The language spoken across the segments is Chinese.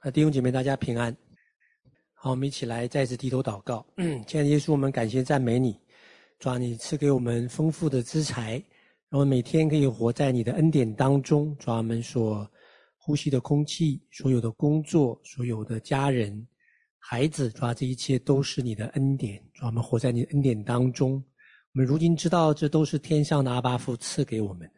啊，弟兄姐妹，大家平安。好，我们一起来再次低头祷告。亲爱的耶稣，我们感谢赞美你，主啊，你赐给我们丰富的资财，让我们每天可以活在你的恩典当中。主啊，我们所呼吸的空气，所有的工作，所有的家人、孩子，主啊，这一切都是你的恩典。主啊，我们活在你的恩典当中。我们如今知道，这都是天上的阿爸父赐给我们的。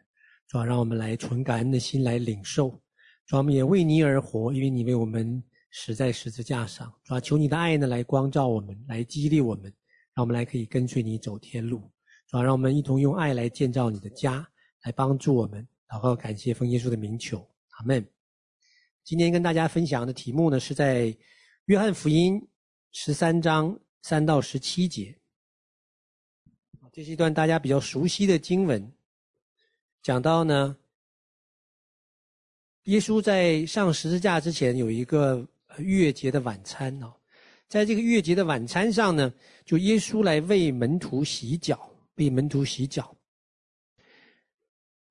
主啊，让我们来存感恩的心来领受。主，我们也为你而活，因为你为我们死在十字架上。主啊，求你的爱呢，来光照我们，来激励我们，让我们来可以跟随你走天路。主啊，让我们一同用爱来建造你的家，来帮助我们。祷告，感谢奉耶稣的名求，阿门。今天跟大家分享的题目呢，是在约翰福音十三章三到十七节。这是一段大家比较熟悉的经文，讲到呢。耶稣在上十字架之前有一个逾越节的晚餐哦，在这个逾越节的晚餐上呢，就耶稣来为门徒洗脚，为门徒洗脚。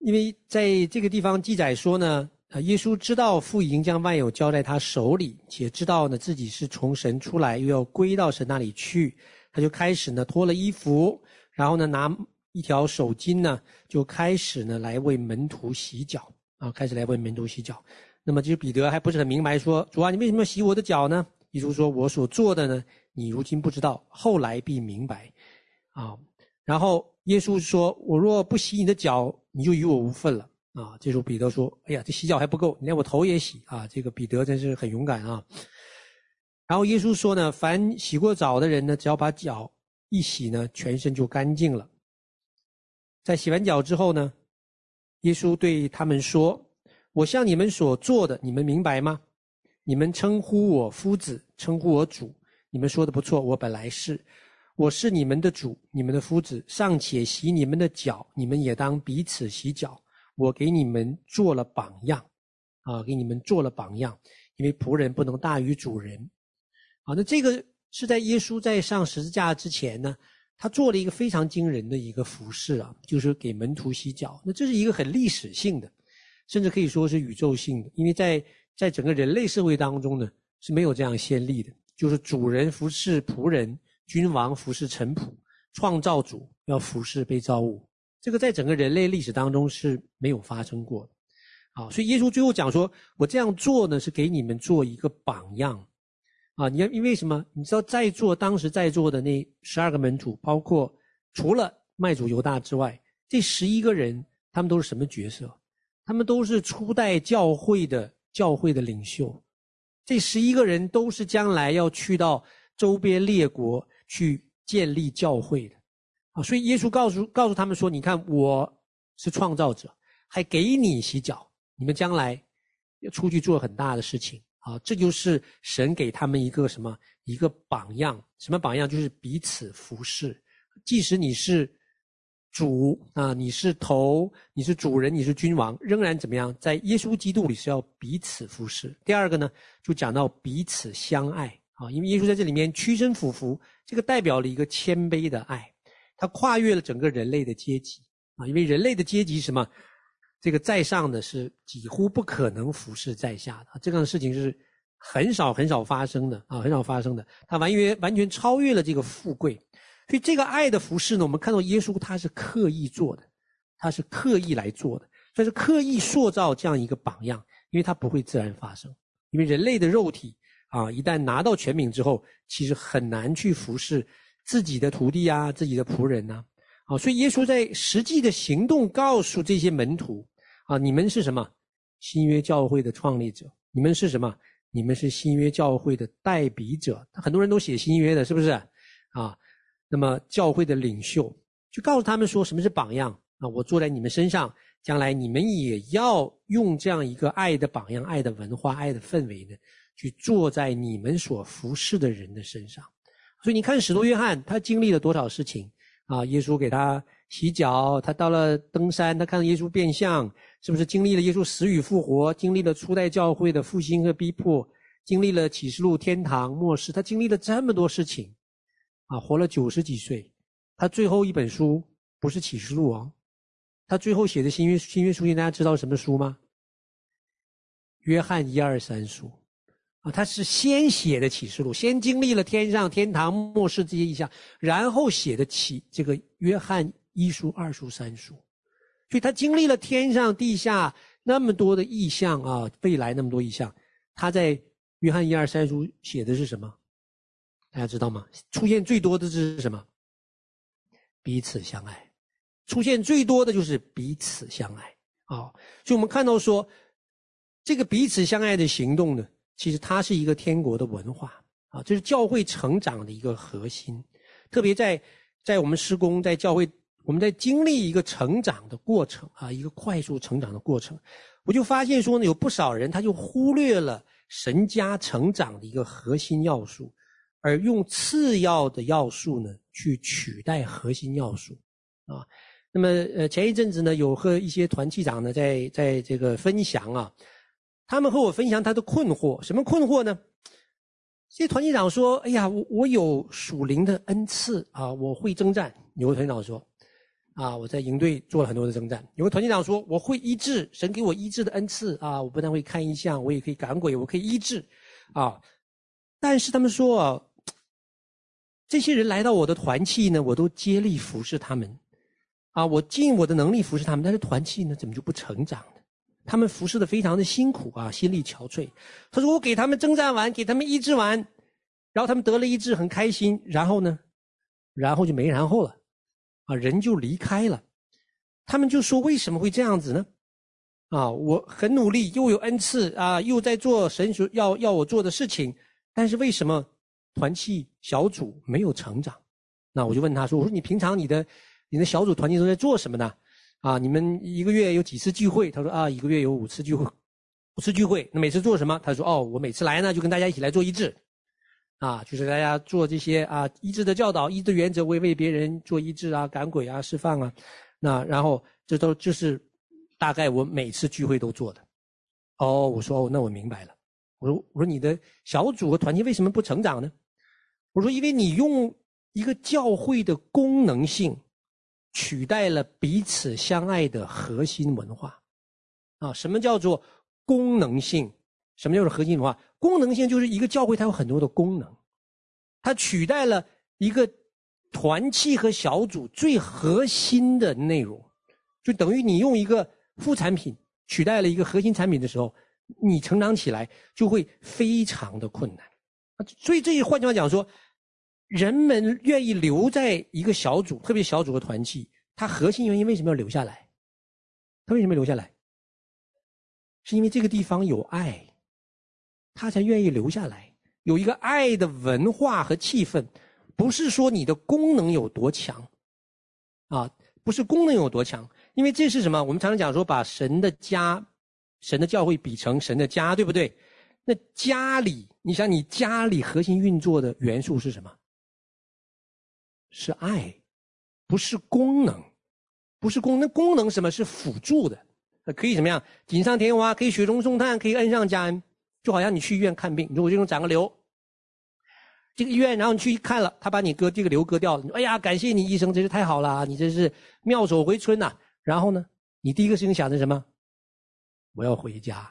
因为在这个地方记载说呢，啊，耶稣知道父已经将万有交在他手里，且知道呢自己是从神出来，又要归到神那里去，他就开始呢脱了衣服，然后呢拿一条手巾呢，就开始呢来为门徒洗脚。啊，开始来为门徒洗脚。那么，其实彼得还不是很明白，说：“主啊，你为什么要洗我的脚呢？”耶稣说：“我所做的呢，你如今不知道，后来必明白。”啊，然后耶稣说：“我若不洗你的脚，你就与我无分了。”啊，这时候彼得说：“哎呀，这洗脚还不够，你连我头也洗啊！”这个彼得真是很勇敢啊。然后耶稣说呢：“凡洗过澡的人呢，只要把脚一洗呢，全身就干净了。”在洗完脚之后呢，耶稣对他们说：“我向你们所做的，你们明白吗？你们称呼我夫子，称呼我主，你们说的不错。我本来是，我是你们的主，你们的夫子，尚且洗你们的脚，你们也当彼此洗脚。我给你们做了榜样，啊，给你们做了榜样，因为仆人不能大于主人。啊，那这个是在耶稣在上十字架之前呢。”他做了一个非常惊人的一个服饰啊，就是给门徒洗脚。那这是一个很历史性的，甚至可以说是宇宙性的，因为在在整个人类社会当中呢，是没有这样先例的，就是主人服侍仆人，君王服侍臣仆，创造主要服侍被造物，这个在整个人类历史当中是没有发生过的。啊，所以耶稣最后讲说：“我这样做呢，是给你们做一个榜样。”啊，你要因为什么？你知道在座当时在座的那十二个门徒，包括除了卖主犹大之外，这十一个人，他们都是什么角色？他们都是初代教会的教会的领袖。这十一个人都是将来要去到周边列国去建立教会的。啊，所以耶稣告诉告诉他们说：“你看，我是创造者，还给你洗脚，你们将来要出去做很大的事情。”啊，这就是神给他们一个什么？一个榜样。什么榜样？就是彼此服侍。即使你是主啊，你是头，你是主人，你是君王，仍然怎么样？在耶稣基督里是要彼此服侍。第二个呢，就讲到彼此相爱啊，因为耶稣在这里面屈身俯伏，这个代表了一个谦卑的爱，他跨越了整个人类的阶级啊，因为人类的阶级什么？这个在上的是几乎不可能服侍在下的，这样的事情是很少很少发生的啊，很少发生的。他完全完全超越了这个富贵，所以这个爱的服侍呢，我们看到耶稣他是刻意做的，他是刻意来做的，所以是刻意塑造这样一个榜样，因为他不会自然发生，因为人类的肉体啊，一旦拿到权柄之后，其实很难去服侍自己的徒弟啊，自己的仆人呐，啊，所以耶稣在实际的行动告诉这些门徒。啊，你们是什么？新约教会的创立者。你们是什么？你们是新约教会的代笔者。很多人都写新约的，是不是？啊，那么教会的领袖就告诉他们说，什么是榜样啊？我坐在你们身上，将来你们也要用这样一个爱的榜样、爱的文化、爱的氛围呢，去坐在你们所服侍的人的身上。所以你看，使徒约翰他经历了多少事情啊？耶稣给他洗脚，他到了登山，他看到耶稣变相。是不是经历了耶稣死与复活，经历了初代教会的复兴和逼迫，经历了启示录天堂末世，他经历了这么多事情，啊，活了九十几岁，他最后一本书不是启示录哦，他最后写的新约新约书信，大家知道什么书吗？约翰一二三书，啊，他是先写的启示录，先经历了天上、天堂、末世这些意象，然后写的启这个约翰一书、二书、三书，所以他经历了天上、地下那么多的异象啊，未来那么多异象，他在约翰一二三书写的是什么？大家知道吗？出现最多的是什么？彼此相爱，出现最多的就是彼此相爱啊！所以我们看到说，这个彼此相爱的行动呢。其实它是一个天国的文化啊，这是教会成长的一个核心。特别在在我们施工，在教会，我们在经历一个成长的过程啊，一个快速成长的过程，我就发现说呢，有不少人他就忽略了神家成长的一个核心要素，而用次要的要素呢去取代核心要素啊。那么呃，前一阵子呢，有和一些团契长呢在在这个分享啊。他们和我分享他的困惑，什么困惑呢？这些团契长说：“哎呀，我我有属灵的恩赐啊，我会征战。”有个团长说：“啊，我在营队做了很多的征战。”有个团契长说：“我会医治，神给我医治的恩赐啊，我不但会看异象，我也可以赶鬼，我可以医治啊。”但是他们说啊，这些人来到我的团契呢，我都接力服侍他们啊，我尽我的能力服侍他们，但是团契呢，怎么就不成长？他们服侍的非常的辛苦啊，心力憔悴。他说：“我给他们征战完，给他们医治完，然后他们得了医治，很开心。然后呢，然后就没然后了，啊，人就离开了。他们就说：为什么会这样子呢？啊，我很努力，又有恩赐啊，又在做神所要要我做的事情，但是为什么团契小组没有成长？那我就问他说：我说你平常你的你的小组团契都在做什么呢？”啊，你们一个月有几次聚会？他说啊，一个月有五次聚会，五次聚会。那每次做什么？他说哦，我每次来呢，就跟大家一起来做医治，啊，就是大家做这些啊医治的教导、医治原则，为为别人做医治啊、赶鬼啊、释放啊。那然后这都就是大概我每次聚会都做的。哦，我说哦，那我明白了。我说我说你的小组和团体为什么不成长呢？我说因为你用一个教会的功能性。取代了彼此相爱的核心文化，啊，什么叫做功能性？什么叫做核心文化？功能性就是一个教会，它有很多的功能，它取代了一个团契和小组最核心的内容，就等于你用一个副产品取代了一个核心产品的时候，你成长起来就会非常的困难。所以这换句话讲说。人们愿意留在一个小组，特别小组和团契，它核心原因为什么要留下来？他为什么留下来？是因为这个地方有爱，他才愿意留下来。有一个爱的文化和气氛，不是说你的功能有多强，啊，不是功能有多强，因为这是什么？我们常常讲说，把神的家、神的教会比成神的家，对不对？那家里，你想，你家里核心运作的元素是什么？是爱，不是功能，不是功能。功能什么是辅助的？可以怎么样？锦上添花，可以雪中送炭，可以恩上加恩。就好像你去医院看病，你说我这种长个瘤，这个医院，然后你去看了，他把你割这个瘤割掉了。你说哎呀，感谢你医生，真是太好了，你真是妙手回春呐。然后呢，你第一个事情想的什么？我要回家。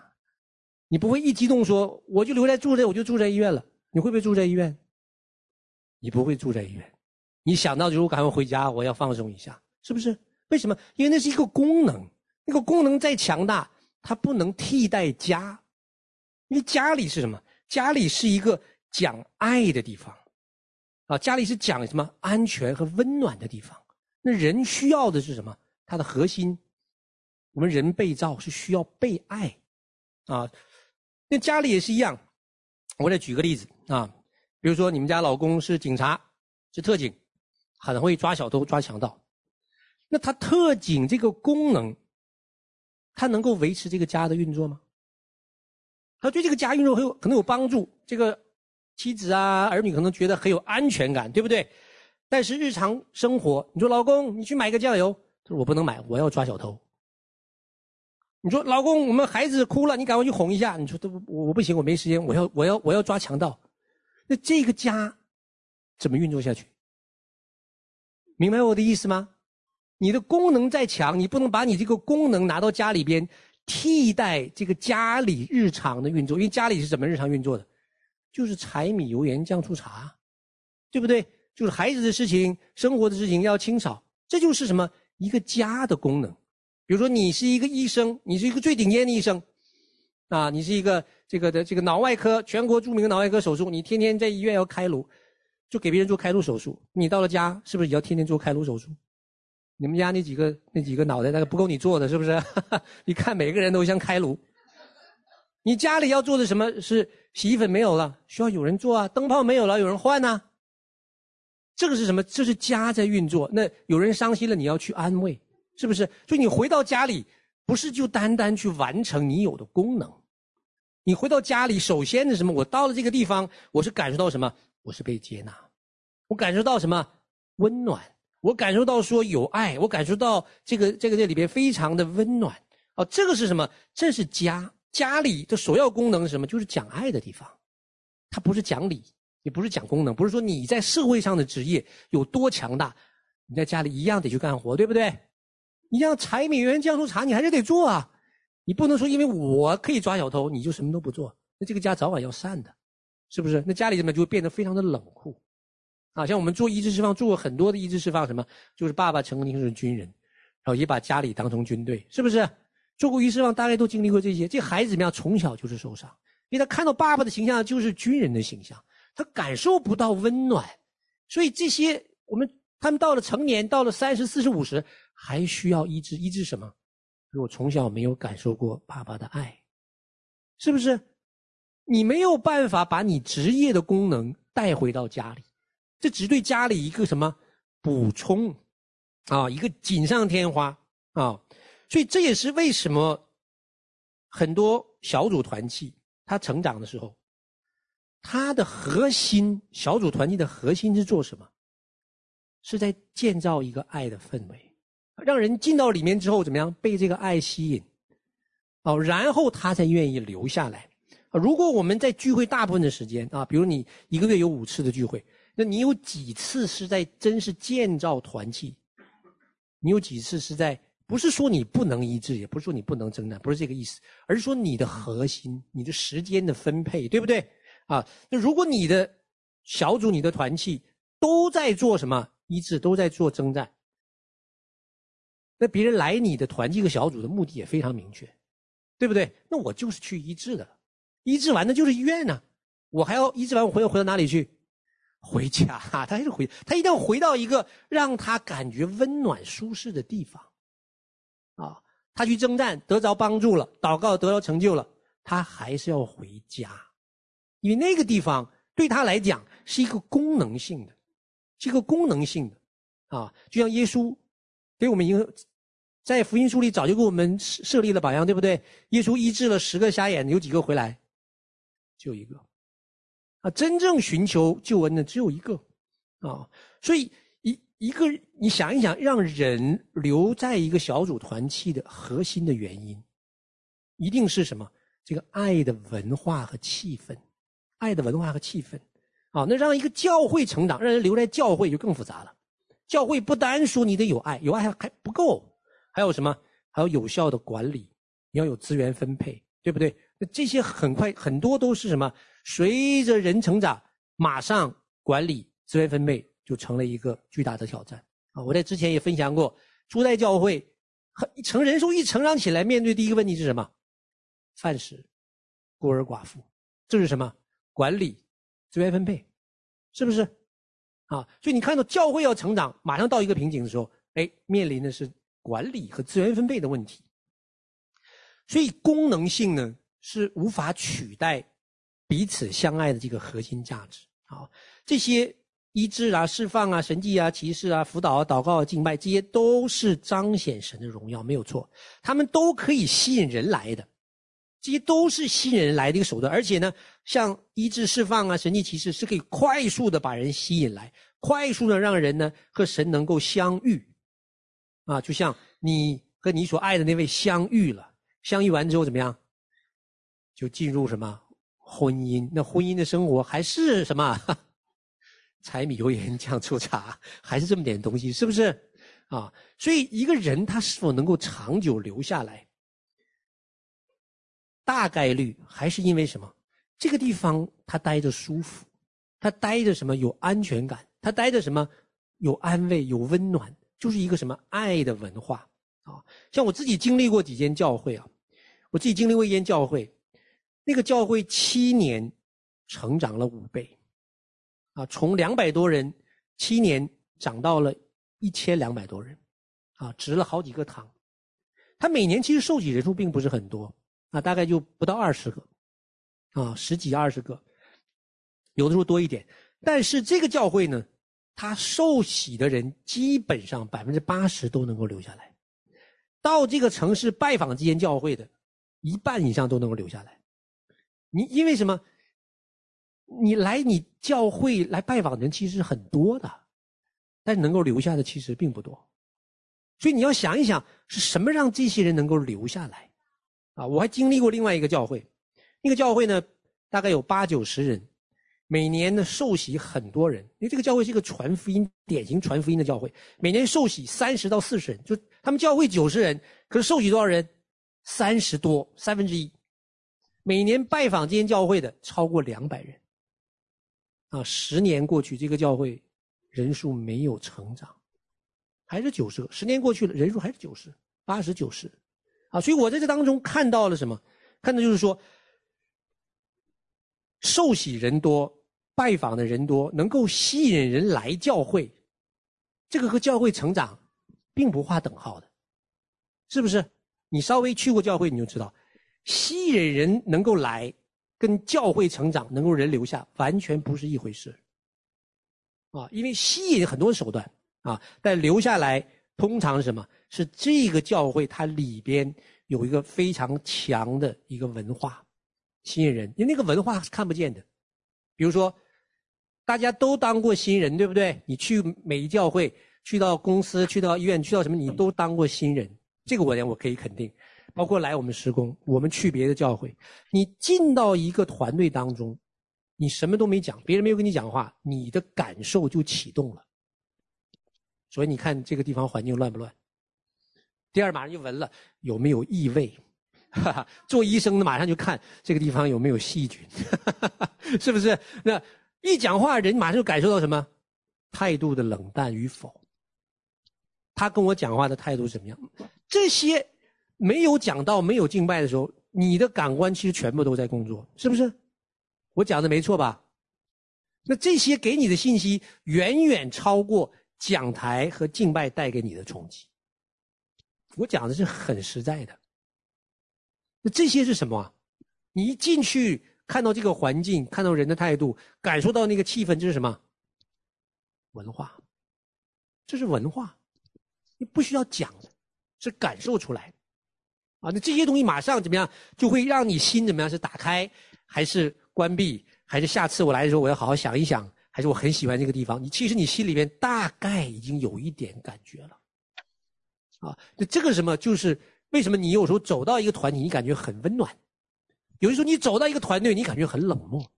你不会一激动说我就留在住这，我就住在医院了。你会不会住在医院？你不会住在医院。你想到就是我赶快回家，我要放松一下，是不是？为什么？因为那是一个功能，那个功能再强大，它不能替代家。因为家里是什么？家里是一个讲爱的地方，啊，家里是讲什么？安全和温暖的地方。那人需要的是什么？它的核心，我们人被造是需要被爱，啊，那家里也是一样。我再举个例子啊，比如说你们家老公是警察，是特警。很会抓小偷、抓强盗，那他特警这个功能，他能够维持这个家的运作吗？他对这个家运作很有可能有帮助，这个妻子啊、儿女可能觉得很有安全感，对不对？但是日常生活，你说老公，你去买个酱油，他说我不能买，我要抓小偷。你说老公，我们孩子哭了，你赶快去哄一下。你说都我不行，我没时间，我要我要我要抓强盗。那这个家怎么运作下去？明白我的意思吗？你的功能再强，你不能把你这个功能拿到家里边替代这个家里日常的运作，因为家里是怎么日常运作的？就是柴米油盐酱醋茶，对不对？就是孩子的事情、生活的事情要清扫，这就是什么？一个家的功能。比如说，你是一个医生，你是一个最顶尖的医生，啊，你是一个这个的这个脑外科全国著名的脑外科手术，你天天在医院要开颅，就给别人做开颅手术。你到了家，是不是也要天天做开颅手术？你们家那几个那几个脑袋那个不够你做的，是不是？你看每个人都像开颅。你家里要做的什么是洗衣粉没有了，需要有人做啊；灯泡没有了，有人换呐。这个是什么？这是家在运作。那有人伤心了，你要去安慰，是不是？所以你回到家里，不是就单单去完成你有的功能。你回到家里，首先是什么？我到了这个地方，我是感受到什么？我是被接纳，我感受到什么？温暖。我感受到说有爱，我感受到这个这个这里边非常的温暖。哦，这个是什么？这是家，家里的首要功能是什么？就是讲爱的地方，它不是讲理，也不是讲功能，不是说你在社会上的职业有多强大，你在家里一样得去干活，对不对？你像柴米油盐酱醋茶，你还是得做啊。你不能说因为我可以抓小偷，你就什么都不做，那这个家早晚要散的，是不是？那家里怎么就会变得非常的冷酷？啊，像我们做医治释放，做过很多的医治释放，什么就是爸爸曾经是军人，然后也把家里当成军队，是不是？做过医治释放，大概都经历过这些。这孩子怎么样？从小就是受伤，因为他看到爸爸的形象就是军人的形象，他感受不到温暖，所以这些我们他们到了成年，到了三十、四十、五十，还需要医治，医治什么？如果从小没有感受过爸爸的爱，是不是？你没有办法把你职业的功能带回到家里。这只对家里一个什么补充啊，一个锦上添花啊，所以这也是为什么很多小组团契他成长的时候，他的核心小组团契的核心是做什么？是在建造一个爱的氛围，让人进到里面之后怎么样被这个爱吸引，哦，然后他才愿意留下来。如果我们在聚会大部分的时间啊，比如你一个月有五次的聚会。那你有几次是在真是建造团契？你有几次是在不是说你不能医治，也不是说你不能征战，不是这个意思，而是说你的核心、你的时间的分配，对不对？啊，那如果你的小组、你的团契都在做什么医治，都在做征战，那别人来你的团契和小组的目的也非常明确，对不对？那我就是去医治的，医治完的就是医院呢，我还要医治完，我回要回到哪里去？回家，他还是回，他一定要回到一个让他感觉温暖舒适的地方，啊，他去征战得着帮助了，祷告得到成就了，他还是要回家，因为那个地方对他来讲是一个功能性的，是一个功能性的，啊，就像耶稣给我们一个在福音书里早就给我们设设立了榜样，对不对？耶稣医治了十个瞎眼，有几个回来？就一个。啊，真正寻求救恩的只有一个，啊，所以一一个你想一想，让人留在一个小组团契的核心的原因，一定是什么？这个爱的文化和气氛，爱的文化和气氛，啊，那让一个教会成长，让人留在教会就更复杂了。教会不单说你得有爱，有爱还还不够，还有什么？还有有效的管理，你要有资源分配，对不对？这些很快很多都是什么？随着人成长，马上管理资源分配就成了一个巨大的挑战啊！我在之前也分享过，初代教会成人数一成长起来，面对第一个问题是什么？饭食、孤儿寡妇，这是什么？管理资源分配，是不是？啊！所以你看到教会要成长，马上到一个瓶颈的时候，哎，面临的是管理和资源分配的问题。所以功能性呢是无法取代。彼此相爱的这个核心价值，好，这些医治啊、释放啊、神迹啊、奇事啊、辅导啊、祷告啊、敬拜，这些都是彰显神的荣耀，没有错。他们都可以吸引人来的，这些都是吸引人来的一个手段。而且呢，像医治、释放啊、神迹、奇事，是可以快速的把人吸引来，快速的让人呢和神能够相遇，啊，就像你和你所爱的那位相遇了，相遇完之后怎么样？就进入什么？婚姻，那婚姻的生活还是什么？柴米油盐酱醋茶，还是这么点东西，是不是？啊，所以一个人他是否能够长久留下来，大概率还是因为什么？这个地方他待着舒服，他待着什么有安全感，他待着什么有安慰有温暖，就是一个什么爱的文化啊。像我自己经历过几间教会啊，我自己经历过一间教会，那个教会七年成长了五倍，啊，从两百多人七年涨到了一千两百多人，啊，值了好几个堂。他每年其实受洗人数并不是很多，啊，大概就不到二十个。啊，十几二十个，有的时候多一点。但是这个教会呢，他受洗的人基本上百分之八十都能够留下来。到这个城市拜访这间教会的，一半以上都能够留下来。你因为什么？你来你教会来拜访的人其实很多的，但是能够留下的其实并不多。所以你要想一想，是什么让这些人能够留下来？啊，我还经历过另外一个教会。那个教会呢，大概有八九十人，每年呢受洗很多人。因为这个教会是一个传福音、典型传福音的教会，每年受洗三十到四十人，就他们教会九十人，可是受洗多少人？三十多，三分之一。每年拜访这间教会的超过两百人。啊，十年过去，这个教会人数没有成长，还是九十个。十年过去了，人数还是九十，八十、九十。啊，所以我在这当中看到了什么？看到就是说。受洗人多，拜访的人多，能够吸引人来教会，这个和教会成长并不划等号的，是不是？你稍微去过教会，你就知道，吸引人能够来，跟教会成长能够人留下，完全不是一回事。啊，因为吸引很多手段啊，但留下来通常是什么？是这个教会它里边有一个非常强的一个文化。吸引人，因为那个文化是看不见的。比如说，大家都当过新人，对不对？你去每一教会，去到公司，去到医院，去到什么，你都当过新人。这个我讲，我可以肯定。包括来我们施工，我们去别的教会，你进到一个团队当中，你什么都没讲，别人没有跟你讲话，你的感受就启动了。所以你看这个地方环境乱不乱？第二，马上就闻了有没有异味。哈哈，做医生的马上就看这个地方有没有细菌，哈哈哈，是不是？那一讲话，人马上就感受到什么态度的冷淡与否。他跟我讲话的态度怎么样？这些没有讲到没有敬拜的时候，你的感官其实全部都在工作，是不是？我讲的没错吧？那这些给你的信息远远超过讲台和敬拜带给你的冲击。我讲的是很实在的。那这些是什么？你一进去看到这个环境，看到人的态度，感受到那个气氛，这是什么？文化，这是文化，你不需要讲的，是感受出来的。啊，那这些东西马上怎么样，就会让你心怎么样？是打开，还是关闭？还是下次我来的时候我要好好想一想？还是我很喜欢这个地方？你其实你心里面大概已经有一点感觉了。啊，那这个什么？就是。为什么你有时候走到一个团体，你感觉很温暖；有的时候你走到一个团队，你感觉很冷漠。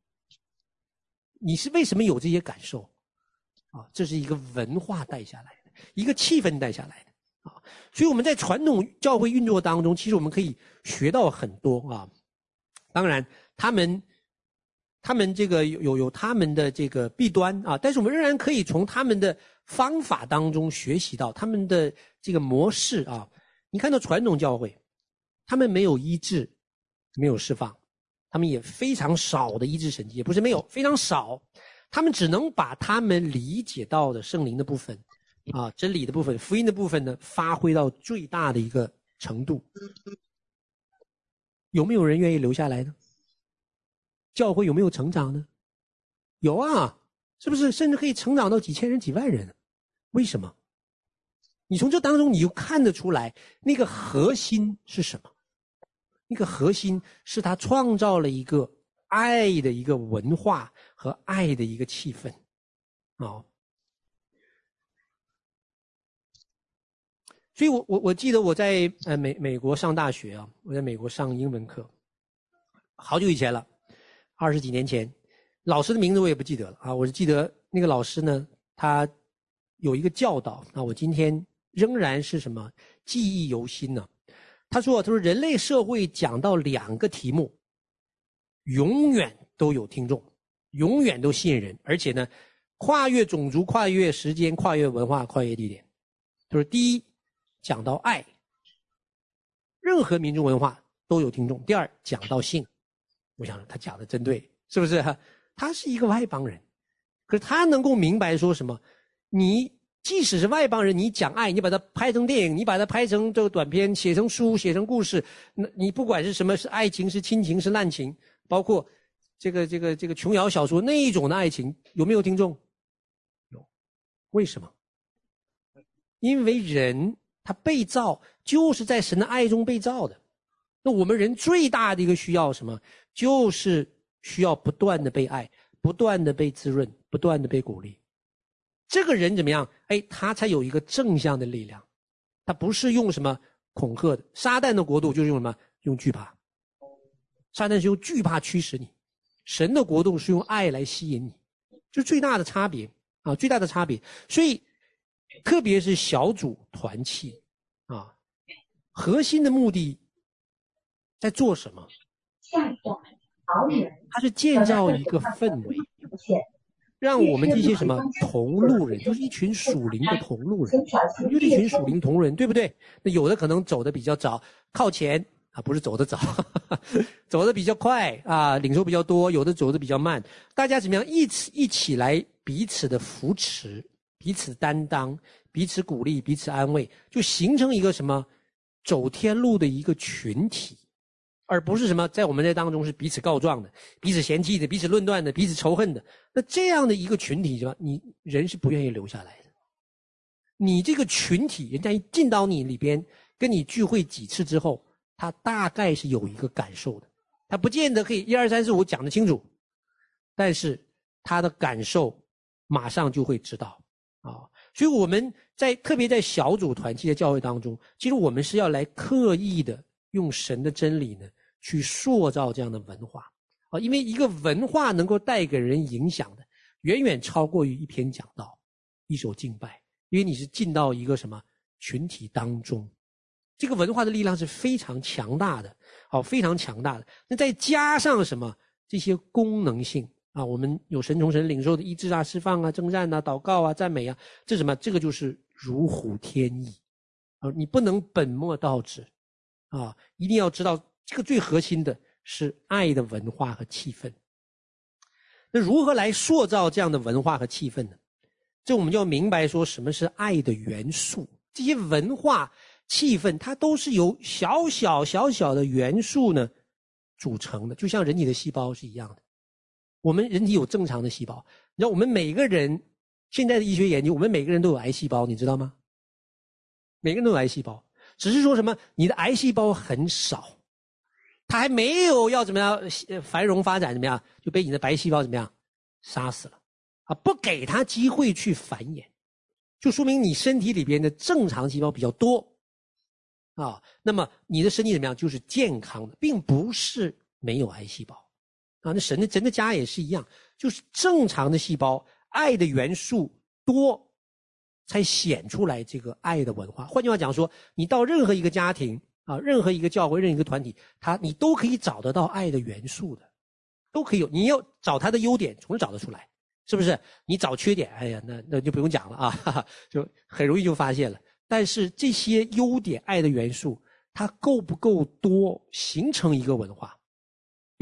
你是为什么有这些感受？啊，这是一个文化带下来的，一个气氛带下来的啊。所以我们在传统教会运作当中，其实我们可以学到很多啊。当然，他们他们这个有有有他们的这个弊端啊，但是我们仍然可以从他们的方法当中学习到他们的这个模式啊。你看到传统教会，他们没有医治，没有释放，他们也非常少的医治神迹，也不是没有，非常少。他们只能把他们理解到的圣灵的部分，啊，真理的部分，福音的部分呢，发挥到最大的一个程度。有没有人愿意留下来呢？教会有没有成长呢？有啊，是不是？甚至可以成长到几千人、几万人？为什么？你从这当中，你就看得出来，那个核心是什么？那个核心是他创造了一个爱的一个文化和爱的一个气氛，啊。所以我我我记得我在呃美美国上大学啊，我在美国上英文课，好久以前了，二十几年前，老师的名字我也不记得了啊，我就记得那个老师呢，他有一个教导，那我今天。仍然是什么记忆犹新呢？他说：“他说人类社会讲到两个题目，永远都有听众，永远都吸引人，而且呢，跨越种族、跨越时间、跨越文化、跨越地点。就是第一，讲到爱，任何民族文化都有听众。第二，讲到性，我想他讲的真对，是不是？他是一个外邦人，可是他能够明白说什么？你。即使是外邦人，你讲爱，你把它拍成电影，你把它拍成这个短片，写成书，写成故事，那你不管是什么，是爱情，是亲情，是滥情，包括这个这个这个琼瑶小说那一种的爱情，有没有听众？有，为什么？因为人他被造就是在神的爱中被造的。那我们人最大的一个需要什么？就是需要不断的被爱，不断的被滋润，不断的被鼓励。这个人怎么样？哎，他才有一个正向的力量，他不是用什么恐吓的。撒旦的国度就是用什么？用惧怕。撒旦是用惧怕驱使你，神的国度是用爱来吸引你，就最大的差别啊，最大的差别。所以，特别是小组团契啊，核心的目的在做什么？他是建造一个氛围。让我们这些什么同路人，就是一群属灵的同路人，就是一群属灵同人，对不对？那有的可能走的比较早，靠前啊，不是走的早，走的比较快啊，领受比较多；有的走的比较慢。大家怎么样一起一起来彼此的扶持，彼此担当，彼此鼓励，彼此安慰，就形成一个什么走天路的一个群体。而不是什么在我们这当中是彼此告状的、彼此嫌弃的、彼此论断的、彼此仇恨的。那这样的一个群体，什么？你人是不愿意留下来的。你这个群体，人家一进到你里边，跟你聚会几次之后，他大概是有一个感受的。他不见得可以一二三四五讲得清楚，但是他的感受马上就会知道啊。所以我们在特别在小组团契的教会当中，其实我们是要来刻意的。用神的真理呢，去塑造这样的文化啊，因为一个文化能够带给人影响的，远远超过于一篇讲道、一首敬拜，因为你是进到一个什么群体当中，这个文化的力量是非常强大的，好，非常强大的。那再加上什么这些功能性啊，我们有神从神领受的医治啊、释放啊、征战啊、祷告啊、赞美啊，这什么？这个就是如虎添翼啊，你不能本末倒置。啊，一定要知道这个最核心的是爱的文化和气氛。那如何来塑造这样的文化和气氛呢？这我们就要明白说什么是爱的元素。这些文化气氛，它都是由小小小小的元素呢组成的，就像人体的细胞是一样的。我们人体有正常的细胞，你知道我们每个人现在的医学研究，我们每个人都有癌细胞，你知道吗？每个人都有癌细胞。只是说什么，你的癌细胞很少，它还没有要怎么样繁荣发展怎么样，就被你的白细胞怎么样杀死了啊！不给它机会去繁衍，就说明你身体里边的正常细胞比较多啊。那么你的身体怎么样，就是健康的，并不是没有癌细胞啊。那神的神的家也是一样，就是正常的细胞，爱的元素多。才显出来这个爱的文化。换句话讲说，你到任何一个家庭啊，任何一个教会，任何一个团体，他你都可以找得到爱的元素的，都可以有。你要找他的优点，总是找得出来，是不是？你找缺点，哎呀，那那就不用讲了啊，哈哈，就很容易就发现了。但是这些优点、爱的元素，它够不够多，形成一个文化？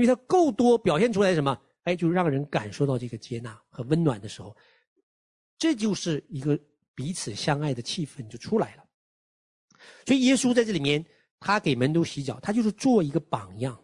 因为它够多，表现出来什么？哎，就让人感受到这个接纳和温暖的时候，这就是一个。彼此相爱的气氛就出来了，所以耶稣在这里面，他给门徒洗脚，他就是做一个榜样，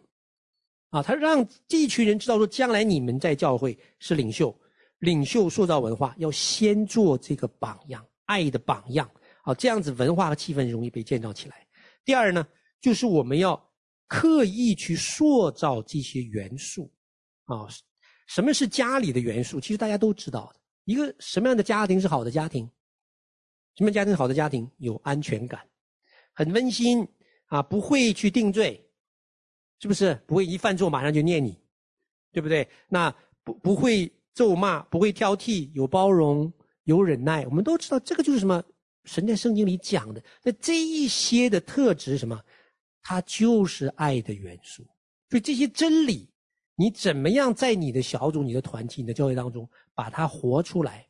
啊，他让这一群人知道说，将来你们在教会是领袖，领袖塑造文化，要先做这个榜样，爱的榜样，啊，这样子文化和气氛容易被建造起来。第二呢，就是我们要刻意去塑造这些元素，啊，什么是家里的元素？其实大家都知道的，一个什么样的家庭是好的家庭？什么家庭好的家庭有安全感，很温馨啊，不会去定罪，是不是？不会一犯错马上就念你，对不对？那不不会咒骂，不会挑剔，有包容，有忍耐。我们都知道这个就是什么？神在圣经里讲的。那这一些的特质是什么？它就是爱的元素。所以这些真理你怎么样在你的小组、你的团体、你的教会当中把它活出来，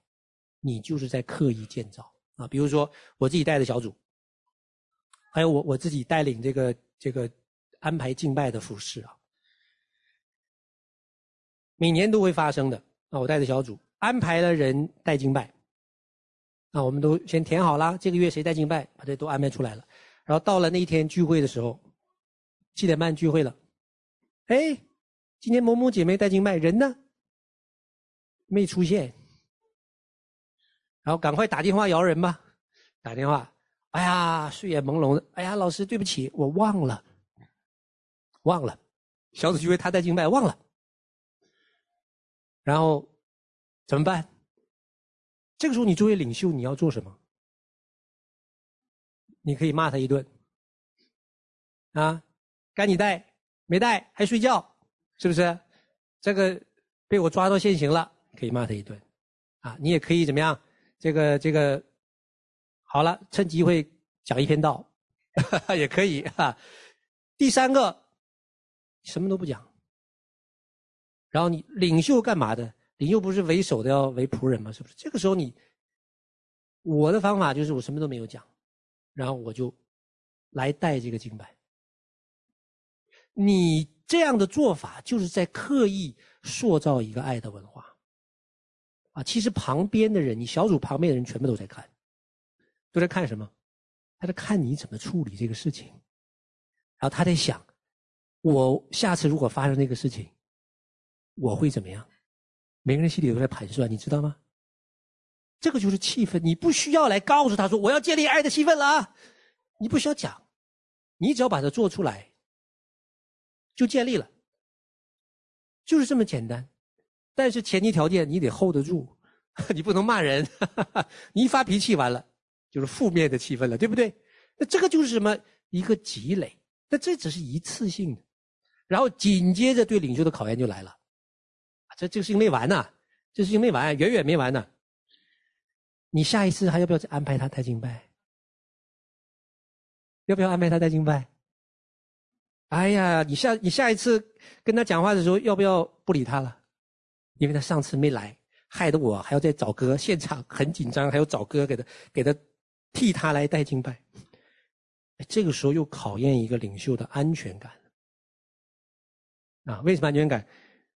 你就是在刻意建造啊。比如说我自己带的小组，还有我我自己带领这个这个安排敬拜的服饰啊，每年都会发生的啊。我带的小组安排了人带敬拜，那我们都先填好了，这个月谁带敬拜，把这都安排出来了。然后到了那一天聚会的时候，七点半聚会了，哎，今天某某姐妹带敬拜，人呢？没出现。然后赶快打电话摇人吧，打电话，哎呀，睡眼朦胧的，哎呀，老师对不起，我忘了，忘了，小组聚会他带敬拜忘了。然后怎么办？这个时候你作为领袖你要做什么？你可以骂他一顿，啊，该你带没带还睡觉，是不是？这个被我抓到现行了，可以骂他一顿，啊，你也可以怎么样？这个这个，好了，趁机会讲一篇道，也可以哈。第三个，什么都不讲，然后你领袖干嘛的？领袖不是为首的要为仆人吗？是不是？这个时候你，我的方法就是我什么都没有讲。然后我就来带这个敬拜。你这样的做法就是在刻意塑造一个爱的文化啊！其实旁边的人，你小组旁边的人全部都在看，都在看什么？他在看你怎么处理这个事情。然后他在想，我下次如果发生那个事情，我会怎么样？每个人心里都在盘算，你知道吗？这个就是气氛，你不需要来告诉他说我要建立爱的气氛了啊，你不需要讲，你只要把它做出来，就建立了，就是这么简单。但是前提条件你得 hold 得住，你不能骂人，你一发脾气完了就是负面的气氛了，对不对？那这个就是什么？一个积累，那这只是一次性的，然后紧接着对领袖的考验就来了，这这个事情没完呢，这事情没完，远远没完呢。你下一次还要不要再安排他带敬拜？要不要安排他带敬拜？哎呀，你下你下一次跟他讲话的时候，要不要不理他了？因为他上次没来，害得我还要再找歌，现场很紧张，还要找歌给他给他替他来带敬拜。这个时候又考验一个领袖的安全感啊！为什么安全感？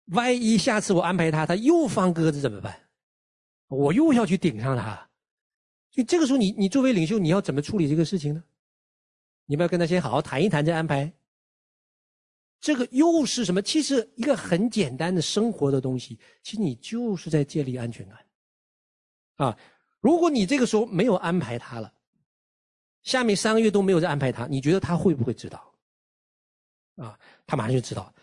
万一下次我安排他，他又放鸽子怎么办？我又要去顶上他，所以这个时候你你作为领袖，你要怎么处理这个事情呢？你不要跟他先好好谈一谈再安排。这个又是什么？其实一个很简单的生活的东西，其实你就是在建立安全感。啊，如果你这个时候没有安排他了，下面三个月都没有再安排他，你觉得他会不会知道？啊，他马上就知道，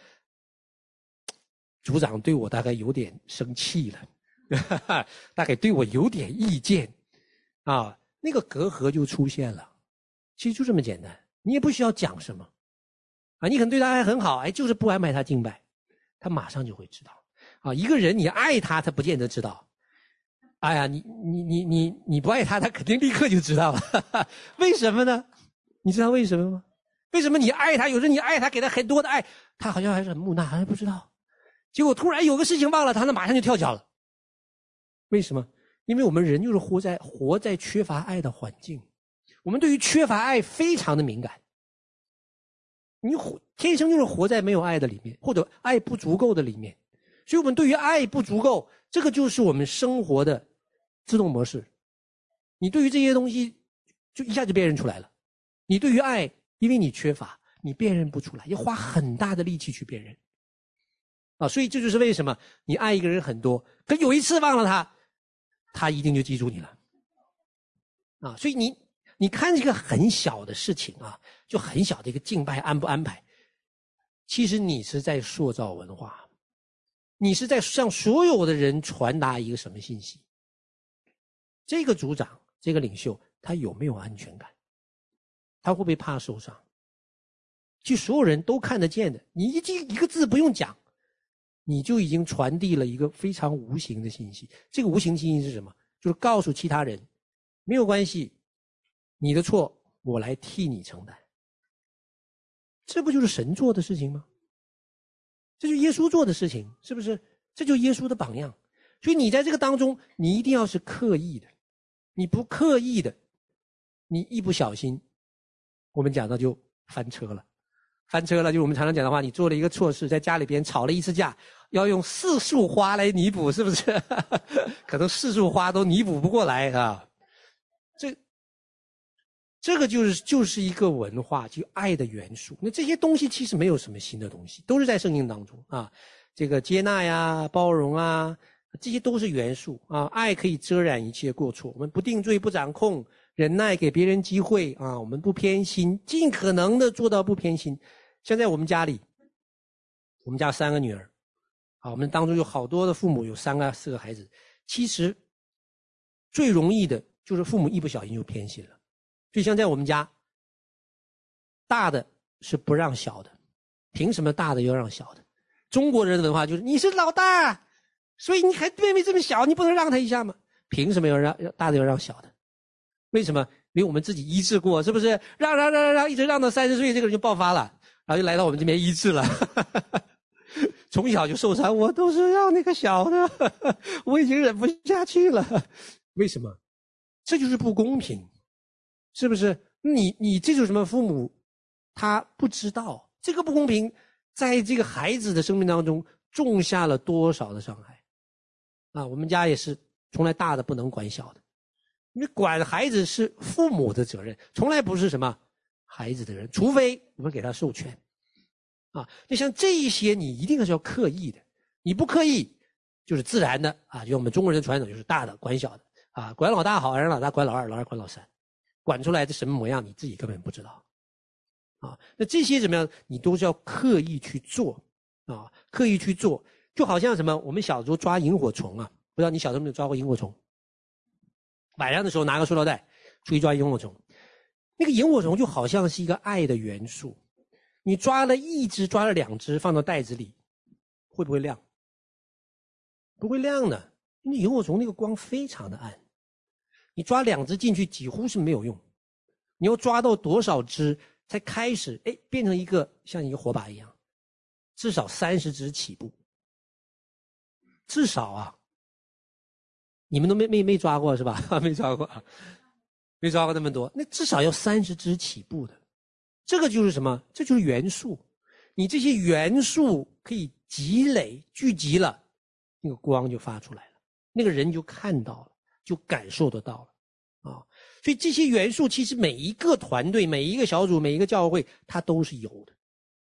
组长对我大概有点生气了。哈哈，大概对我有点意见，啊，那个隔阂就出现了。其实就这么简单，你也不需要讲什么，啊，你可能对他还很好，哎，就是不安排他敬拜，他马上就会知道。啊，一个人你爱他，他不见得知道。哎呀，你你你你你不爱他，他肯定立刻就知道了。为什么呢？你知道为什么吗？为什么你爱他，有时候你爱他，给他很多的爱，他好像还是很木讷，好像不知道。结果突然有个事情忘了他，那马上就跳脚了。为什么？因为我们人就是活在活在缺乏爱的环境，我们对于缺乏爱非常的敏感。你活天生就是活在没有爱的里面，或者爱不足够的里面，所以我们对于爱不足够，这个就是我们生活的自动模式。你对于这些东西，就一下就辨认出来了。你对于爱，因为你缺乏，你辨认不出来，要花很大的力气去辨认。啊，所以这就是为什么你爱一个人很多，可有一次忘了他。他一定就记住你了，啊！所以你你看这个很小的事情啊，就很小的一个敬拜安不安排，其实你是在塑造文化，你是在向所有的人传达一个什么信息？这个组长，这个领袖，他有没有安全感？他会不会怕受伤？就所有人都看得见的，你一句一个字不用讲。你就已经传递了一个非常无形的信息。这个无形信息是什么？就是告诉其他人，没有关系，你的错我来替你承担。这不就是神做的事情吗？这就耶稣做的事情，是不是？这就耶稣的榜样。所以你在这个当中，你一定要是刻意的。你不刻意的，你一不小心，我们讲到就翻车了。翻车了，就我们常常讲的话，你做了一个错事，在家里边吵了一次架，要用四束花来弥补，是不是？可能四束花都弥补不过来啊。这，个就是就是一个文化，就爱的元素。那这些东西其实没有什么新的东西，都是在圣经当中啊。这个接纳呀，包容啊，这些都是元素啊。爱可以遮掩一切过错，我们不定罪，不掌控，忍耐，给别人机会啊。我们不偏心，尽可能的做到不偏心。现在我们家里，我们家三个女儿，啊，我们当中有好多的父母有三个、四个孩子。其实最容易的就是父母一不小心就偏心了。就像在我们家，大的是不让小的，凭什么大的要让小的？中国人的文化就是你是老大，所以你还妹妹这么小，你不能让她一下吗？凭什么要让让大的要让小的？为什么？因为我们自己医治过，是不是？让让让让让，一直让到三十岁，这个人就爆发了。然后就来到我们这边医治了，从小就受伤，我都是让那个小的，我已经忍不下去了。为什么？这就是不公平，是不是？你你这种什么父母，他不知道这个不公平，在这个孩子的生命当中种下了多少的伤害啊！我们家也是，从来大的不能管小的，你管孩子是父母的责任，从来不是什么。孩子的人，除非我们给他授权，啊，就像这一些，你一定是要刻意的，你不刻意就是自然的啊。就我们中国人的传统，就是大的管小的啊，管老大好，让老大管老二，老二管老三，管出来的什么模样，你自己根本不知道，啊，那这些怎么样，你都是要刻意去做啊，刻意去做，就好像什么，我们小时候抓萤火虫啊，不知道你小时候有没有抓过萤火虫？晚上的时候拿个塑料袋出去抓萤火虫。那个萤火虫就好像是一个爱的元素，你抓了一只，抓了两只，放到袋子里，会不会亮？不会亮的，因为萤火虫那个光非常的暗，你抓两只进去几乎是没有用，你要抓到多少只才开始哎变成一个像一个火把一样，至少三十只起步，至少啊，你们都没没没抓过是吧？没抓过。没抓过那么多，那至少要三十只起步的，这个就是什么？这就是元素。你这些元素可以积累聚集了，那个光就发出来了，那个人就看到了，就感受得到了啊。所以这些元素其实每一个团队、每一个小组、每一个教会，它都是有的。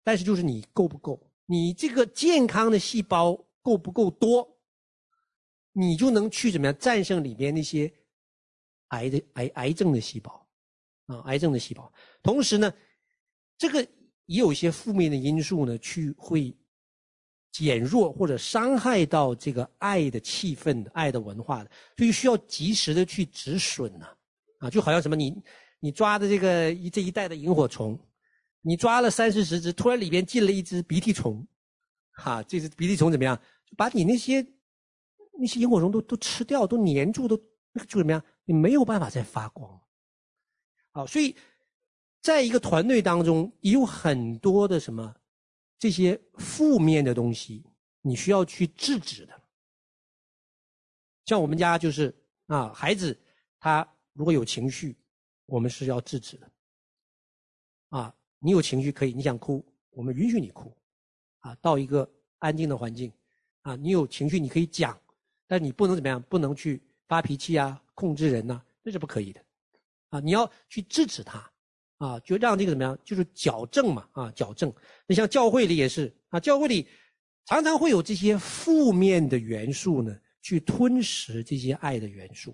但是就是你够不够？你这个健康的细胞够不够多？你就能去怎么样战胜里面那些。癌的癌癌症的细胞，啊，癌症的细胞。同时呢，这个也有一些负面的因素呢，去会减弱或者伤害到这个爱的气氛爱的文化的，所以需要及时的去止损呐，啊，就好像什么你你抓的这个一这一袋的萤火虫，你抓了三四十只，突然里边进了一只鼻涕虫，哈，这只鼻涕虫怎么样？把你那些那些萤火虫都都吃掉，都粘住，都就怎么样？你没有办法再发光，好，所以在一个团队当中，也有很多的什么这些负面的东西，你需要去制止的。像我们家就是啊，孩子他如果有情绪，我们是要制止的。啊，你有情绪可以，你想哭，我们允许你哭，啊，到一个安静的环境，啊，你有情绪你可以讲，但你不能怎么样，不能去发脾气啊。控制人呢，这是不可以的，啊，你要去制止他，啊，就让这个怎么样，就是矫正嘛，啊，矫正。那像教会里也是，啊，教会里常常会有这些负面的元素呢，去吞噬这些爱的元素，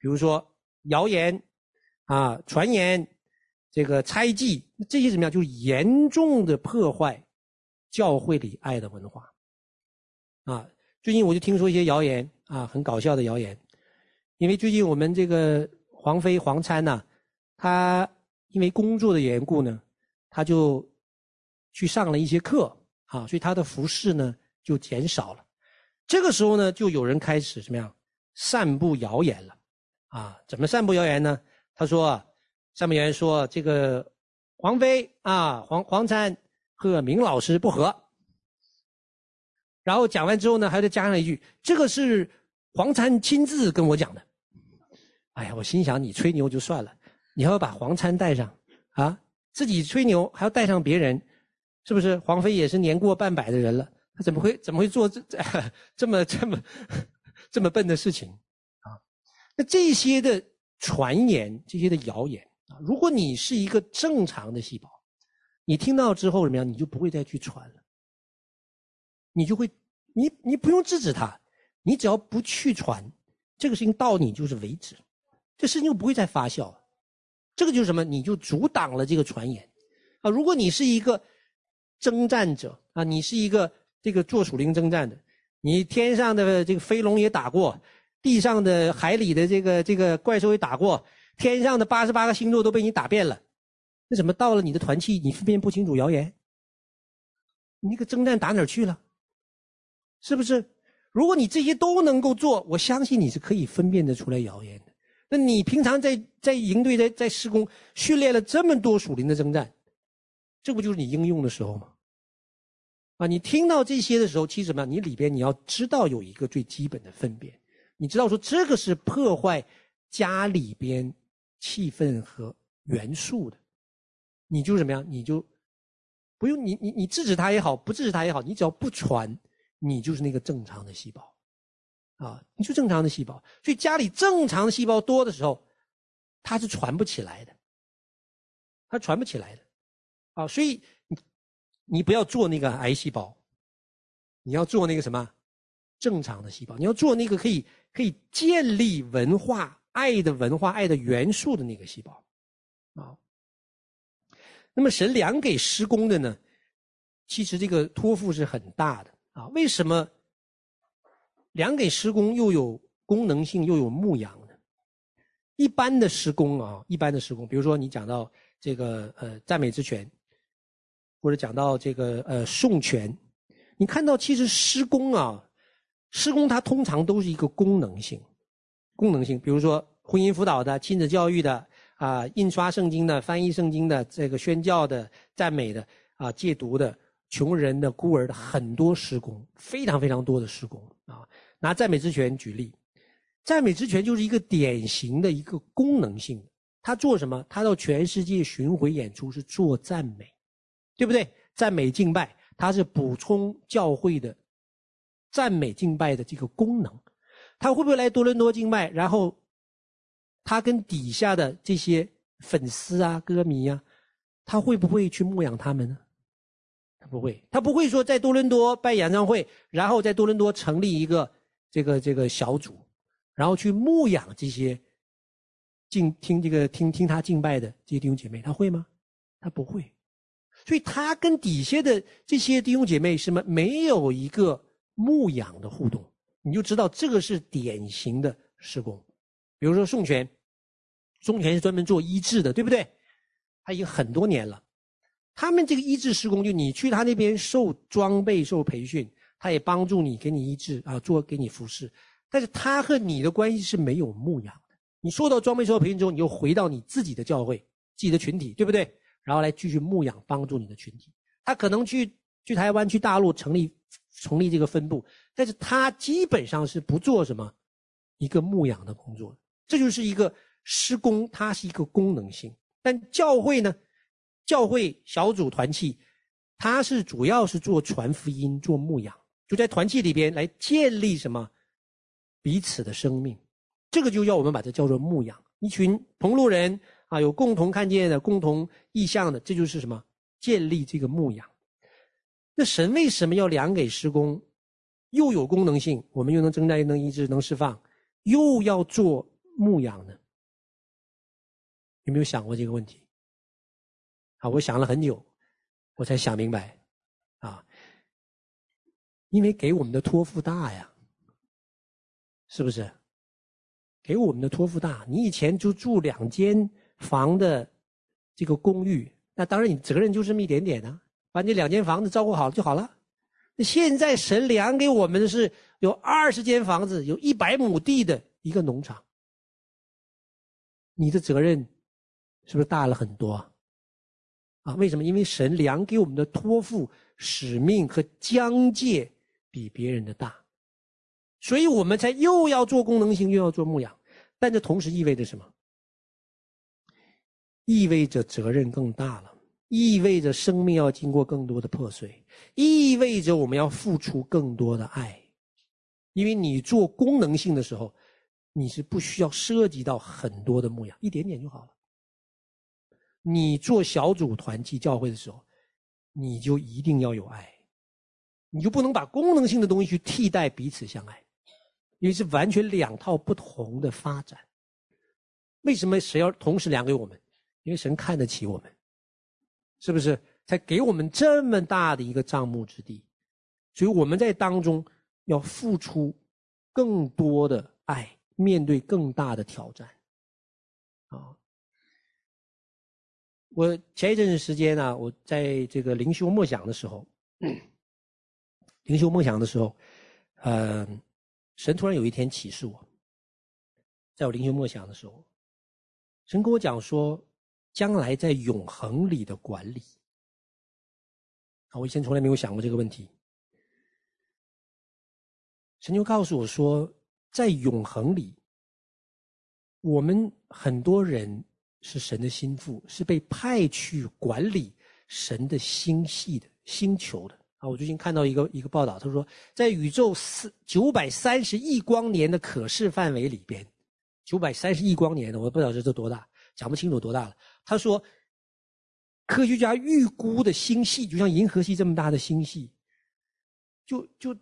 比如说谣言，啊，传言，这个猜忌，这些怎么样，就严重的破坏教会里爱的文化，啊，最近我就听说一些谣言，啊，很搞笑的谣言。因为最近我们这个黄飞黄参呐，他因为工作的缘故呢，他就去上了一些课啊，所以他的服饰呢就减少了。这个时候呢，就有人开始怎么样散布谣言了啊？怎么散布谣言呢？他说，散布谣言说这个黄飞啊，黄黄灿和明老师不和然后讲完之后呢，还得加上一句：“这个是黄灿亲自跟我讲的。”哎呀，我心想你吹牛就算了，你还要把黄参带上啊？自己吹牛还要带上别人，是不是？黄飞也是年过半百的人了，他怎么会怎么会做这这 这么这么 这么笨的事情啊？那这些的传言，这些的谣言啊，如果你是一个正常的细胞，你听到之后怎么样？你就不会再去传了，你就会，你你不用制止他，你只要不去传，这个事情到你就是为止，这事情就不会再发酵。这个就是什么？你就阻挡了这个传言啊！如果你是一个征战者啊，你是一个这个做属灵征战的，你天上的这个飞龙也打过，地上的海里的这个这个怪兽也打过，天上的八十八个星座都被你打遍了，那怎么到了你的团契，你分辨不清楚谣言？你那个征战打哪儿去了？是不是？如果你这些都能够做，我相信你是可以分辨得出来谣言的。那你平常在在营队在在施工训练了这么多属灵的征战，这不就是你应用的时候吗？啊，你听到这些的时候，其实什么样？你里边你要知道有一个最基本的分别，你知道说这个是破坏家里边气氛和元素的，你就什么样？你就不用你你你制止他也好，不制止他也好，你只要不传，你就是那个正常的细胞。啊，你就正常的细胞，所以家里正常的细胞多的时候，它是传不起来的，它传不起来的，啊，所以你你不要做那个癌细胞，你要做那个什么正常的细胞，你要做那个可以可以建立文化爱的文化爱的元素的那个细胞，啊，那么神量给施工的呢，其实这个托付是很大的。啊，为什么？量给施工又有功能性又有牧养的，一般的施工啊，一般的施工，比如说你讲到这个呃赞美之泉，或者讲到这个呃颂泉，你看到其实施工啊，施工它通常都是一个功能性，功能性，比如说婚姻辅导的、亲子教育的啊、印刷圣经的、翻译圣经的、这个宣教的、赞美的啊、戒毒的、穷人的、孤儿的，很多施工，非常非常多的施工啊。拿赞美之泉举例，赞美之泉就是一个典型的一个功能性。他做什么？他到全世界巡回演出是做赞美，对不对？赞美敬拜，它是补充教会的赞美敬拜的这个功能。他会不会来多伦多敬拜？然后他跟底下的这些粉丝啊、歌迷啊，他会不会去牧养他们呢？他不会，他不会说在多伦多办演唱会，然后在多伦多成立一个。这个这个小组，然后去牧养这些敬听这个听听他敬拜的这些弟兄姐妹，他会吗？他不会，所以他跟底下的这些弟兄姐妹什么没有一个牧养的互动，你就知道这个是典型的施工。比如说宋泉，颂泉是专门做医治的，对不对？他已经很多年了，他们这个医治施工，就你去他那边受装备、受培训。他也帮助你，给你医治啊，做给你服侍，但是他和你的关系是没有牧养的。你受到装备、受到培训之后，你又回到你自己的教会、自己的群体，对不对？然后来继续牧养、帮助你的群体。他可能去去台湾、去大陆成立成立这个分部，但是他基本上是不做什么一个牧养的工作。这就是一个施工，它是一个功能性。但教会呢，教会小组团契，它是主要是做传福音、做牧养。就在团契里边来建立什么彼此的生命，这个就要我们把它叫做牧养。一群同路人啊，有共同看见的、共同意向的，这就是什么建立这个牧养。那神为什么要量给施工，又有功能性，我们又能增加，又能医治，能释放，又要做牧养呢？有没有想过这个问题？啊，我想了很久，我才想明白，啊。因为给我们的托付大呀，是不是？给我们的托付大，你以前就住两间房的这个公寓，那当然你责任就这么一点点啊，把你两间房子照顾好就好了。那现在神量给我们的是有二十间房子，有一百亩地的一个农场，你的责任是不是大了很多为什么？因为神量给我们的托付使命和疆界。比别人的大，所以我们才又要做功能性，又要做牧养，但这同时意味着什么？意味着责任更大了，意味着生命要经过更多的破碎，意味着我们要付出更多的爱，因为你做功能性的时候，你是不需要涉及到很多的牧养，一点点就好了。你做小组团契教会的时候，你就一定要有爱，你就不能把功能性的东西去替代彼此相爱，因为是完全两套不同的发展。为什么谁要同时量给我们？因为神看得起我们，是不是？才给我们这么大的一个帐目之地，所以我们在当中要付出更多的爱，面对更大的挑战，啊。我前一阵子时间呢，我在这个灵修默想的时候，灵修默想的时候，呃，神突然有一天启示我，在我灵修默想的时候，神跟我讲说，将来在永恒里的管理。啊，我以前从来没有想过这个问题。神就告诉我说，在永恒里，我们很多人。是神的心腹，是被派去管理神的星系的星球的啊！我最近看到一个一个报道，他说，在宇宙四九百三十亿光年的可视范围里边，九百三十亿光年的，我不知道这是多大，讲不清楚多大了。他说，科学家预估的星系，就像银河系这么大的星系，就就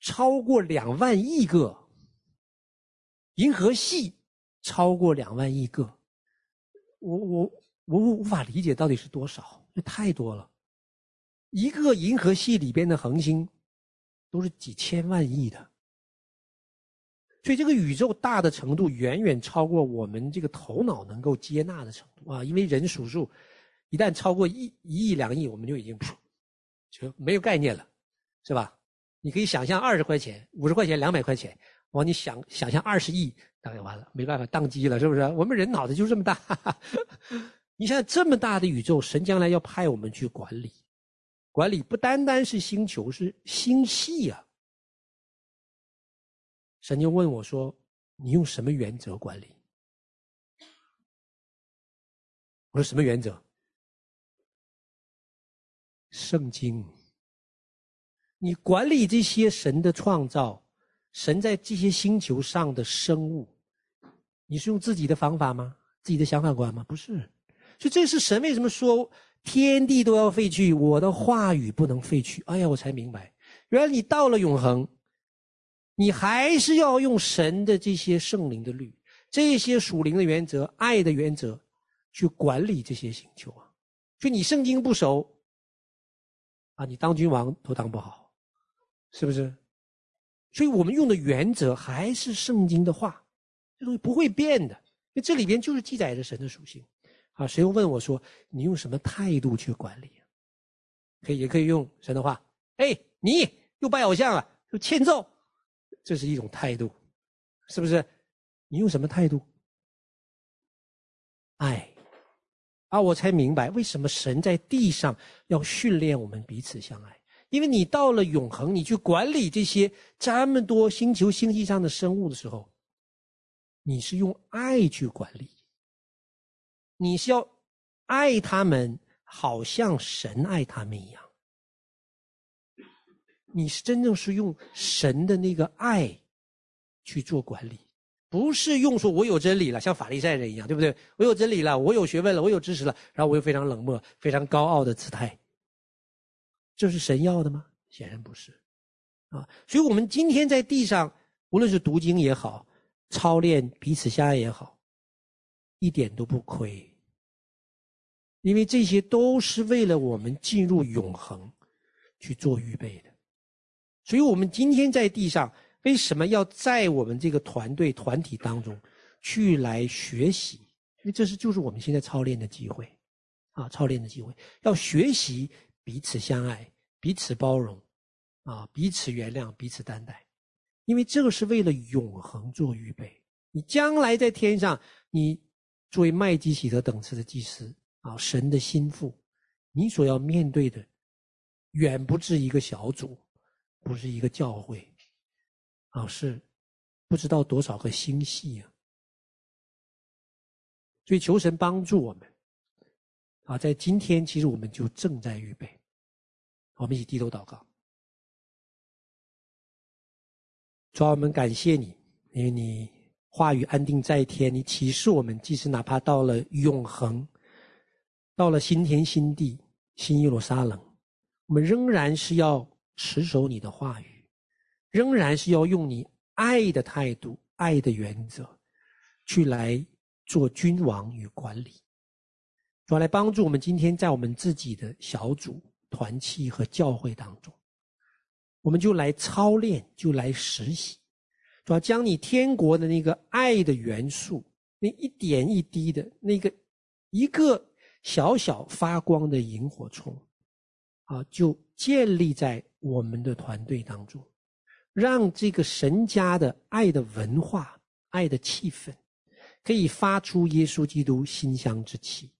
超过两万亿个，银河系超过两万亿个。我我我我无法理解到底是多少，这太多了。一个银河系里边的恒星都是几千万亿的，所以这个宇宙大的程度远远超过我们这个头脑能够接纳的程度啊！因为人数数一旦超过一一亿两亿，我们就已经就没有概念了，是吧？你可以想象二十块钱、五十块钱、两百块钱。哦，你想想象二十亿，大概完了，没办法，宕机了，是不是？我们人脑子就这么大，你想想这么大的宇宙，神将来要派我们去管理，管理不单单是星球，是星系啊。神就问我说：“你用什么原则管理？”我说：“什么原则？”圣经。你管理这些神的创造。神在这些星球上的生物，你是用自己的方法吗？自己的想法管吗？不是，所以这是神为什么说天地都要废去，我的话语不能废去。哎呀，我才明白，原来你到了永恒，你还是要用神的这些圣灵的律，这些属灵的原则、爱的原则去管理这些星球啊。就你圣经不熟啊，你当君王都当不好，是不是？所以我们用的原则还是圣经的话，这东西不会变的，因为这里边就是记载着神的属性。啊，谁又问我说：“你用什么态度去管理？”可以，也可以用神的话。哎，你又拜偶像了，又欠揍，这是一种态度，是不是？你用什么态度？爱。啊，我才明白为什么神在地上要训练我们彼此相爱。因为你到了永恒，你去管理这些这么多星球星系上的生物的时候，你是用爱去管理，你是要爱他们，好像神爱他们一样。你是真正是用神的那个爱去做管理，不是用说我有真理了，像法利赛人一样，对不对？我有真理了，我有学问了，我有知识了，然后我又非常冷漠、非常高傲的姿态。这是神要的吗？显然不是，啊！所以，我们今天在地上，无论是读经也好，操练彼此相爱也好，一点都不亏，因为这些都是为了我们进入永恒去做预备的。所以，我们今天在地上，为什么要在我们这个团队团体当中去来学习？因为这是就是我们现在操练的机会，啊，操练的机会，要学习。彼此相爱，彼此包容，啊，彼此原谅，彼此担待，因为这个是为了永恒做预备。你将来在天上，你作为麦基洗德等次的祭司，啊，神的心腹，你所要面对的远不止一个小组，不是一个教会，啊，是不知道多少个星系啊。所以求神帮助我们，啊，在今天其实我们就正在预备，我们一起低头祷告。主啊，我们感谢你，因为你话语安定在天，你启示我们，即使哪怕到了永恒，到了新天新地、新耶路撒冷，我们仍然是要持守你的话语，仍然是要用你爱的态度、爱的原则，去来做君王与管理，主要来帮助我们今天在我们自己的小组、团契和教会当中。我们就来操练，就来实习，主要将你天国的那个爱的元素，那一点一滴的那个一个小小发光的萤火虫，啊，就建立在我们的团队当中，让这个神家的爱的文化、爱的气氛，可以发出耶稣基督馨香之气。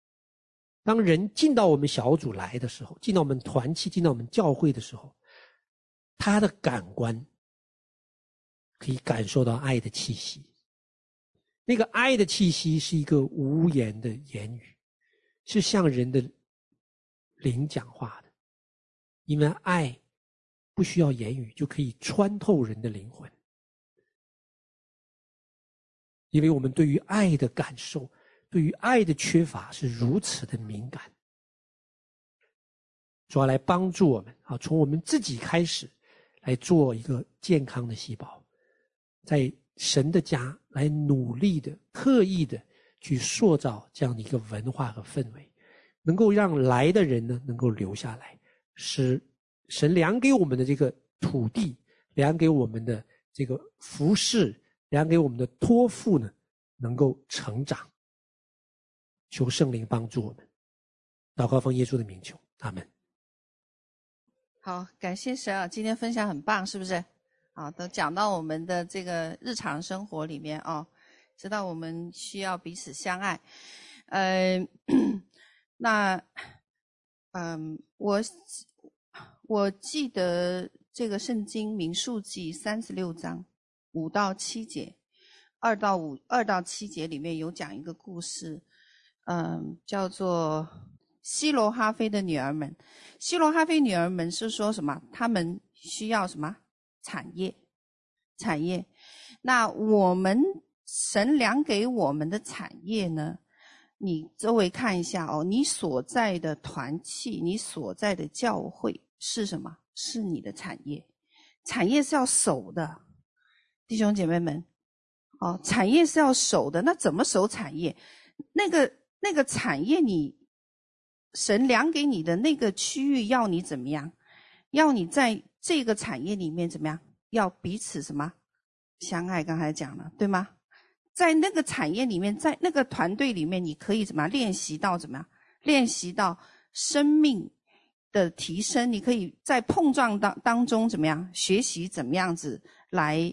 当人进到我们小组来的时候，进到我们团契，进到我们教会的时候。他的感官可以感受到爱的气息，那个爱的气息是一个无言的言语，是向人的灵讲话的，因为爱不需要言语就可以穿透人的灵魂，因为我们对于爱的感受，对于爱的缺乏是如此的敏感，主要来帮助我们啊，从我们自己开始。来做一个健康的细胞，在神的家来努力的、刻意的去塑造这样的一个文化和氛围，能够让来的人呢能够留下来，使神量给我们的这个土地，量给我们的这个服饰，量给我们的托付呢，能够成长。求圣灵帮助我们，祷告奉耶稣的名求，阿门。好，感谢神啊！今天分享很棒，是不是？啊，都讲到我们的这个日常生活里面哦，知道我们需要彼此相爱。呃，那，嗯、我我记得这个圣经民数记三十六章五到七节，二到五二到七节里面有讲一个故事，嗯、叫做。西罗哈菲的女儿们，西罗哈菲女儿们是说什么？他们需要什么产业？产业。那我们神量给我们的产业呢？你周围看一下哦，你所在的团契，你所在的教会是什么？是你的产业。产业是要守的，弟兄姐妹们，哦，产业是要守的。那怎么守产业？那个那个产业你。神量给你的那个区域，要你怎么样？要你在这个产业里面怎么样？要彼此什么相爱？刚才讲了，对吗？在那个产业里面，在那个团队里面，你可以怎么样练习到怎么样？练习到生命的提升。你可以在碰撞当当中怎么样？学习怎么样子来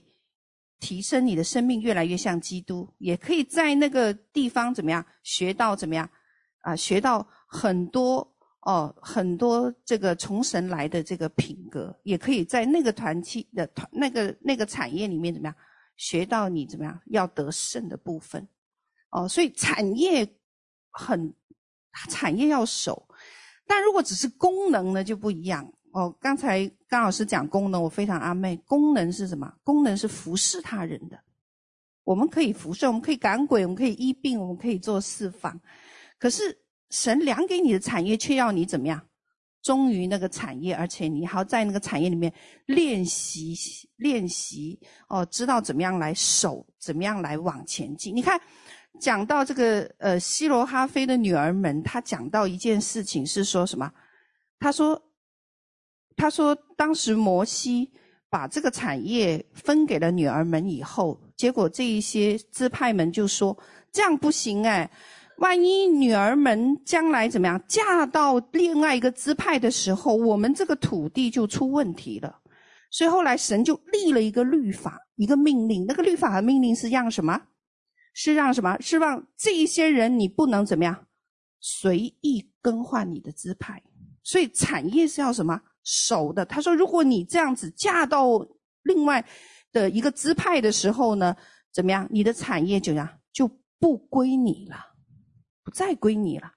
提升你的生命，越来越像基督。也可以在那个地方怎么样？学到怎么样？啊，学到。很多哦，很多这个从神来的这个品格，也可以在那个团体的团那个那个产业里面怎么样学到你怎么样要得胜的部分哦。所以产业很产业要守，但如果只是功能呢就不一样哦。刚才刚老师讲功能，我非常阿妹。功能是什么？功能是服侍他人的。我们可以服侍，我们可以赶鬼，我们可以医病，我们可以做四方，可是。神量给你的产业，却要你怎么样？忠于那个产业，而且你还要在那个产业里面练习练习哦，知道怎么样来守，怎么样来往前进。你看，讲到这个呃西罗哈菲的女儿们，她讲到一件事情是说什么？她说，他说当时摩西把这个产业分给了女儿们以后，结果这一些支派们就说这样不行哎。万一女儿们将来怎么样嫁到另外一个支派的时候，我们这个土地就出问题了。所以后来神就立了一个律法，一个命令。那个律法和命令是让什么？是让什么？是让这一些人你不能怎么样随意更换你的支派。所以产业是要什么？守的。他说，如果你这样子嫁到另外的一个支派的时候呢，怎么样？你的产业就样就不归你了，不再归你了。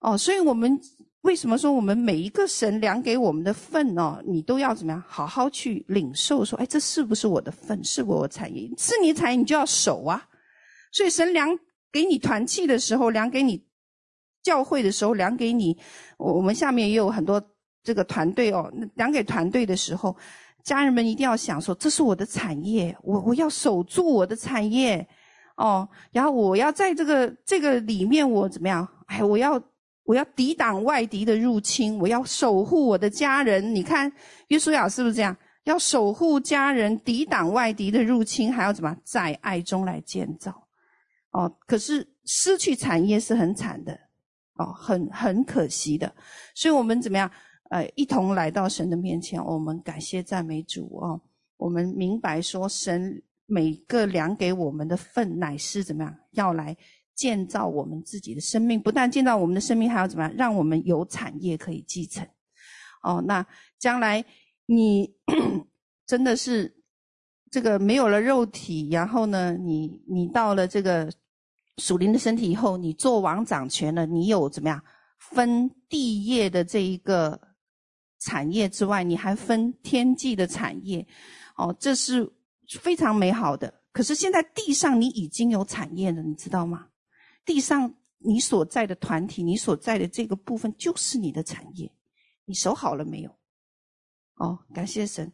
哦，所以我们为什么说我们每一个神量给我们的份哦，你都要怎么样？好好去领受，说，哎，这是不是我的份？是我的产业？是你产业，你就要守啊。所以神量给你团契的时候，量给你教会的时候，量给你，我我们下面也有很多这个团队哦，讲给团队的时候，家人们一定要想说，这是我的产业，我我要守住我的产业哦，然后我要在这个这个里面，我怎么样？哎，我要。我要抵挡外敌的入侵，我要守护我的家人。你看，约书亚是不是这样？要守护家人，抵挡外敌的入侵，还要怎么在爱中来建造？哦，可是失去产业是很惨的，哦，很很可惜的。所以我们怎么样？呃，一同来到神的面前，我们感谢赞美主哦。我们明白说，神每个量给我们的份，乃是怎么样？要来。建造我们自己的生命，不但建造我们的生命，还要怎么样？让我们有产业可以继承。哦，那将来你真的是这个没有了肉体，然后呢，你你到了这个属灵的身体以后，你做王掌权了，你有怎么样分地业的这一个产业之外，你还分天际的产业。哦，这是非常美好的。可是现在地上你已经有产业了，你知道吗？地上你所在的团体，你所在的这个部分就是你的产业，你守好了没有？哦，感谢神。